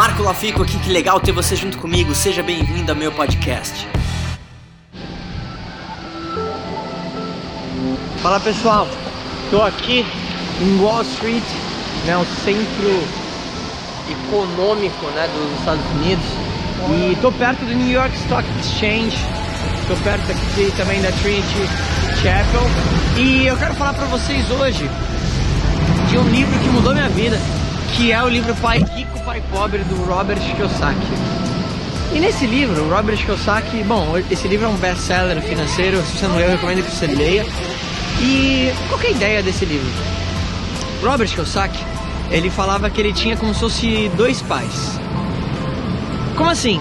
Marco Lafico aqui, que legal ter você junto comigo. Seja bem-vindo ao meu podcast. Fala pessoal, estou aqui em Wall Street, né, o centro econômico né, dos Estados Unidos. E estou perto do New York Stock Exchange, estou perto aqui também da Trinity Chapel. E eu quero falar para vocês hoje de um livro que mudou minha vida, que é o livro Pai Rico, Pai Pobre do Robert Kiyosaki. E nesse livro, o Robert Kiyosaki, bom, esse livro é um best-seller financeiro, se você não leu, eu recomendo que você leia. E qual é a ideia desse livro? Robert Kiyosaki, ele falava que ele tinha como se fosse dois pais. Como assim?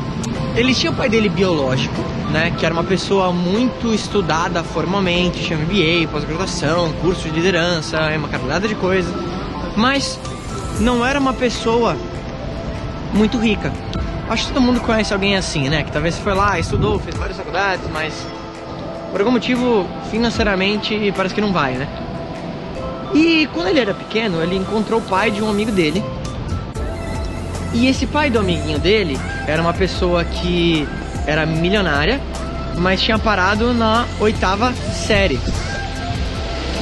Ele tinha o pai dele biológico, né, que era uma pessoa muito estudada formalmente, tinha MBA, pós-graduação, curso de liderança, uma carregada de coisa, mas não era uma pessoa muito rica. Acho que todo mundo conhece alguém assim, né, que talvez foi lá, estudou, fez várias faculdades, mas por algum motivo, financeiramente, parece que não vai, né? E quando ele era pequeno, ele encontrou o pai de um amigo dele. E esse pai do amiguinho dele era uma pessoa que era milionária, mas tinha parado na oitava série.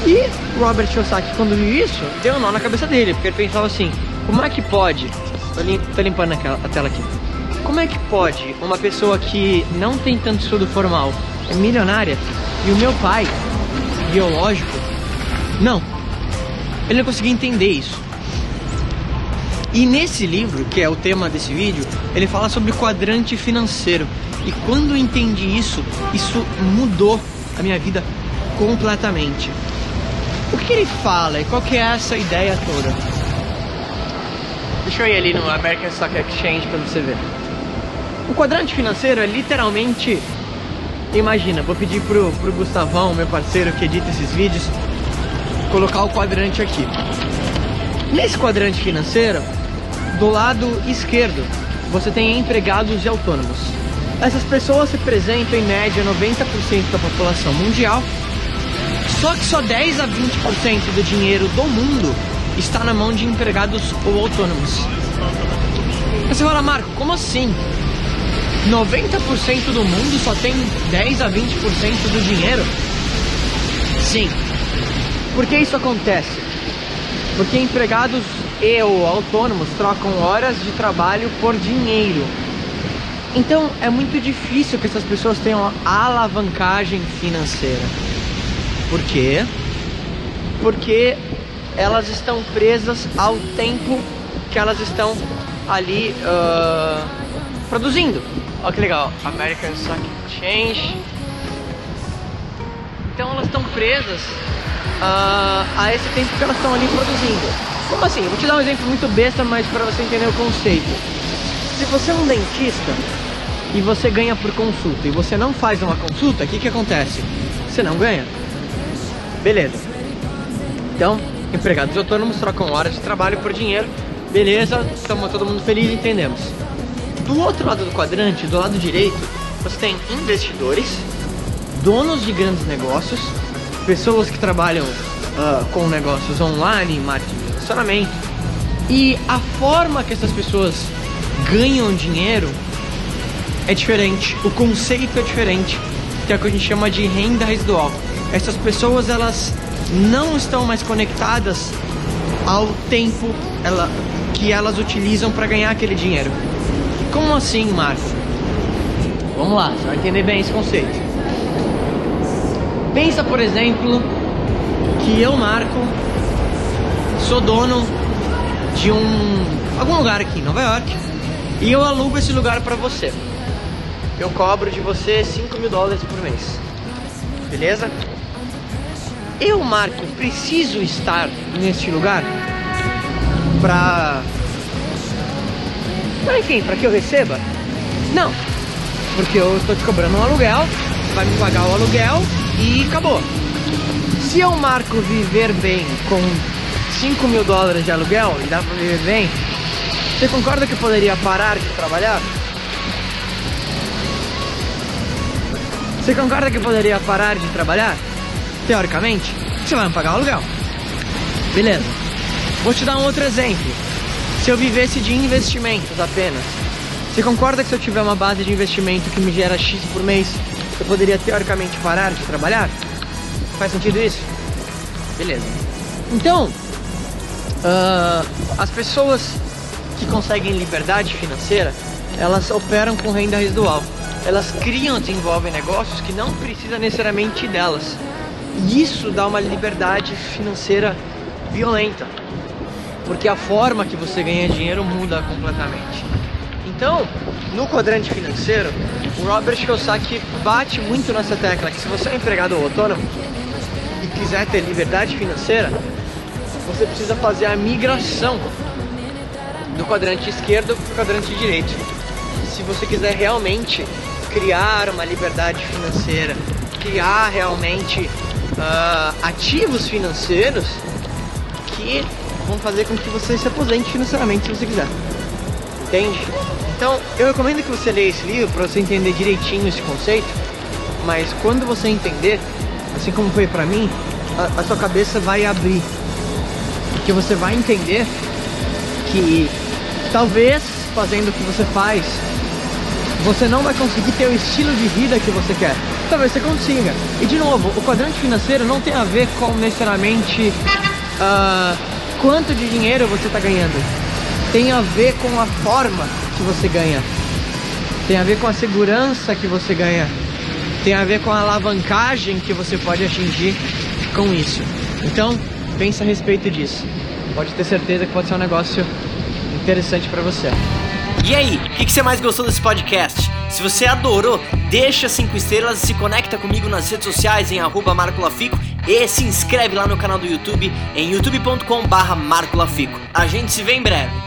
E Robert Kiyosaki, quando viu isso, deu um nó na cabeça dele, porque ele pensava assim: como é que pode? Tô, lim tô limpando a tela aqui. Como é que pode uma pessoa que não tem tanto estudo formal é milionária e o meu pai, biológico, não. Ele não conseguia entender isso. E nesse livro, que é o tema desse vídeo, ele fala sobre quadrante financeiro. E quando eu entendi isso, isso mudou a minha vida completamente. O que ele fala e qual que é essa ideia toda? Deixa eu ir ali no American Stock Exchange para você ver. O quadrante financeiro é literalmente Imagina, vou pedir pro, pro Gustavão, meu parceiro que edita esses vídeos, colocar o quadrante aqui. Nesse quadrante financeiro, do lado esquerdo, você tem empregados e autônomos. Essas pessoas representam em média 90% da população mundial, só que só 10 a 20% do dinheiro do mundo está na mão de empregados ou autônomos. Você fala, Marco, como assim? 90% do mundo só tem 10 a 20% do dinheiro? Sim. Por que isso acontece? Porque empregados e ou autônomos trocam horas de trabalho por dinheiro. Então é muito difícil que essas pessoas tenham alavancagem financeira. Por quê? Porque elas estão presas ao tempo que elas estão ali uh, produzindo. Olha que legal, American Stock Exchange. Então elas estão presas uh, a esse tempo que elas estão ali produzindo. Como assim? Vou te dar um exemplo muito besta, mas para você entender o conceito. Se você é um dentista e você ganha por consulta e você não faz uma consulta, o que, que acontece? Você não ganha. Beleza. Então, empregados autônomos trocam horas de trabalho por dinheiro. Beleza, estamos todo mundo feliz, entendemos. Do outro lado do quadrante, do lado direito, você tem investidores, donos de grandes negócios, pessoas que trabalham uh, com negócios online, marketing de relacionamento. E a forma que essas pessoas ganham dinheiro é diferente, o conceito é diferente, que é o que a gente chama de renda residual. Essas pessoas elas não estão mais conectadas ao tempo ela, que elas utilizam para ganhar aquele dinheiro. Como assim, Marco? Vamos lá, você vai entender bem esse conceito. Pensa, por exemplo, que eu, Marco, sou dono de um algum lugar aqui em Nova York e eu alugo esse lugar para você. Eu cobro de você 5 mil dólares por mês. Beleza? Eu, Marco, preciso estar neste lugar para enfim, para que eu receba? Não. Porque eu estou te cobrando um aluguel, vai me pagar o aluguel e acabou. Se eu marco viver bem com 5 mil dólares de aluguel e dá para viver bem, você concorda que eu poderia parar de trabalhar? Você concorda que eu poderia parar de trabalhar? Teoricamente, você vai me pagar o aluguel. Beleza. Vou te dar um outro exemplo. se eu vivesse de investimentos apenas, você concorda que se eu tiver uma base de investimento que me gera X por mês, eu poderia teoricamente parar de trabalhar? Faz sentido isso? Beleza. Então, uh, as pessoas que conseguem liberdade financeira, elas operam com renda residual. Elas criam, desenvolvem negócios que não precisa necessariamente delas. E isso dá uma liberdade financeira violenta, porque a forma que você ganha dinheiro muda completamente. Então, no quadrante financeiro, o Robert Kiyosaki bate muito nessa tecla que se você é empregado autônomo e quiser ter liberdade financeira, você precisa fazer a migração do quadrante esquerdo para o quadrante direito. Se você quiser realmente criar uma liberdade financeira, criar realmente uh, ativos financeiros que vão fazer com que você se aposente financeiramente se você quiser. Entende? Então, eu recomendo que você leia esse livro para você entender direitinho esse conceito, mas quando você entender, assim como foi para mim, a, a sua cabeça vai abrir. Porque você vai entender que talvez fazendo o que você faz, você não vai conseguir ter o estilo de vida que você quer. Talvez você consiga. E de novo, o quadrante financeiro não tem a ver com necessariamente uh, quanto de dinheiro você está ganhando. Tem a ver com a forma que você ganha. Tem a ver com a segurança que você ganha. Tem a ver com a alavancagem que você pode atingir com isso. Então, pense a respeito disso. Pode ter certeza que pode ser um negócio interessante para você. E aí, o que, que, você mais gostou desse podcast? Se você adorou, deixa cinco estrelas e se conecta comigo nas redes sociais em arroba marcolafico e se inscreve lá no canal do YouTube em youtube.com barra marcolafico. A gente se vê em breve.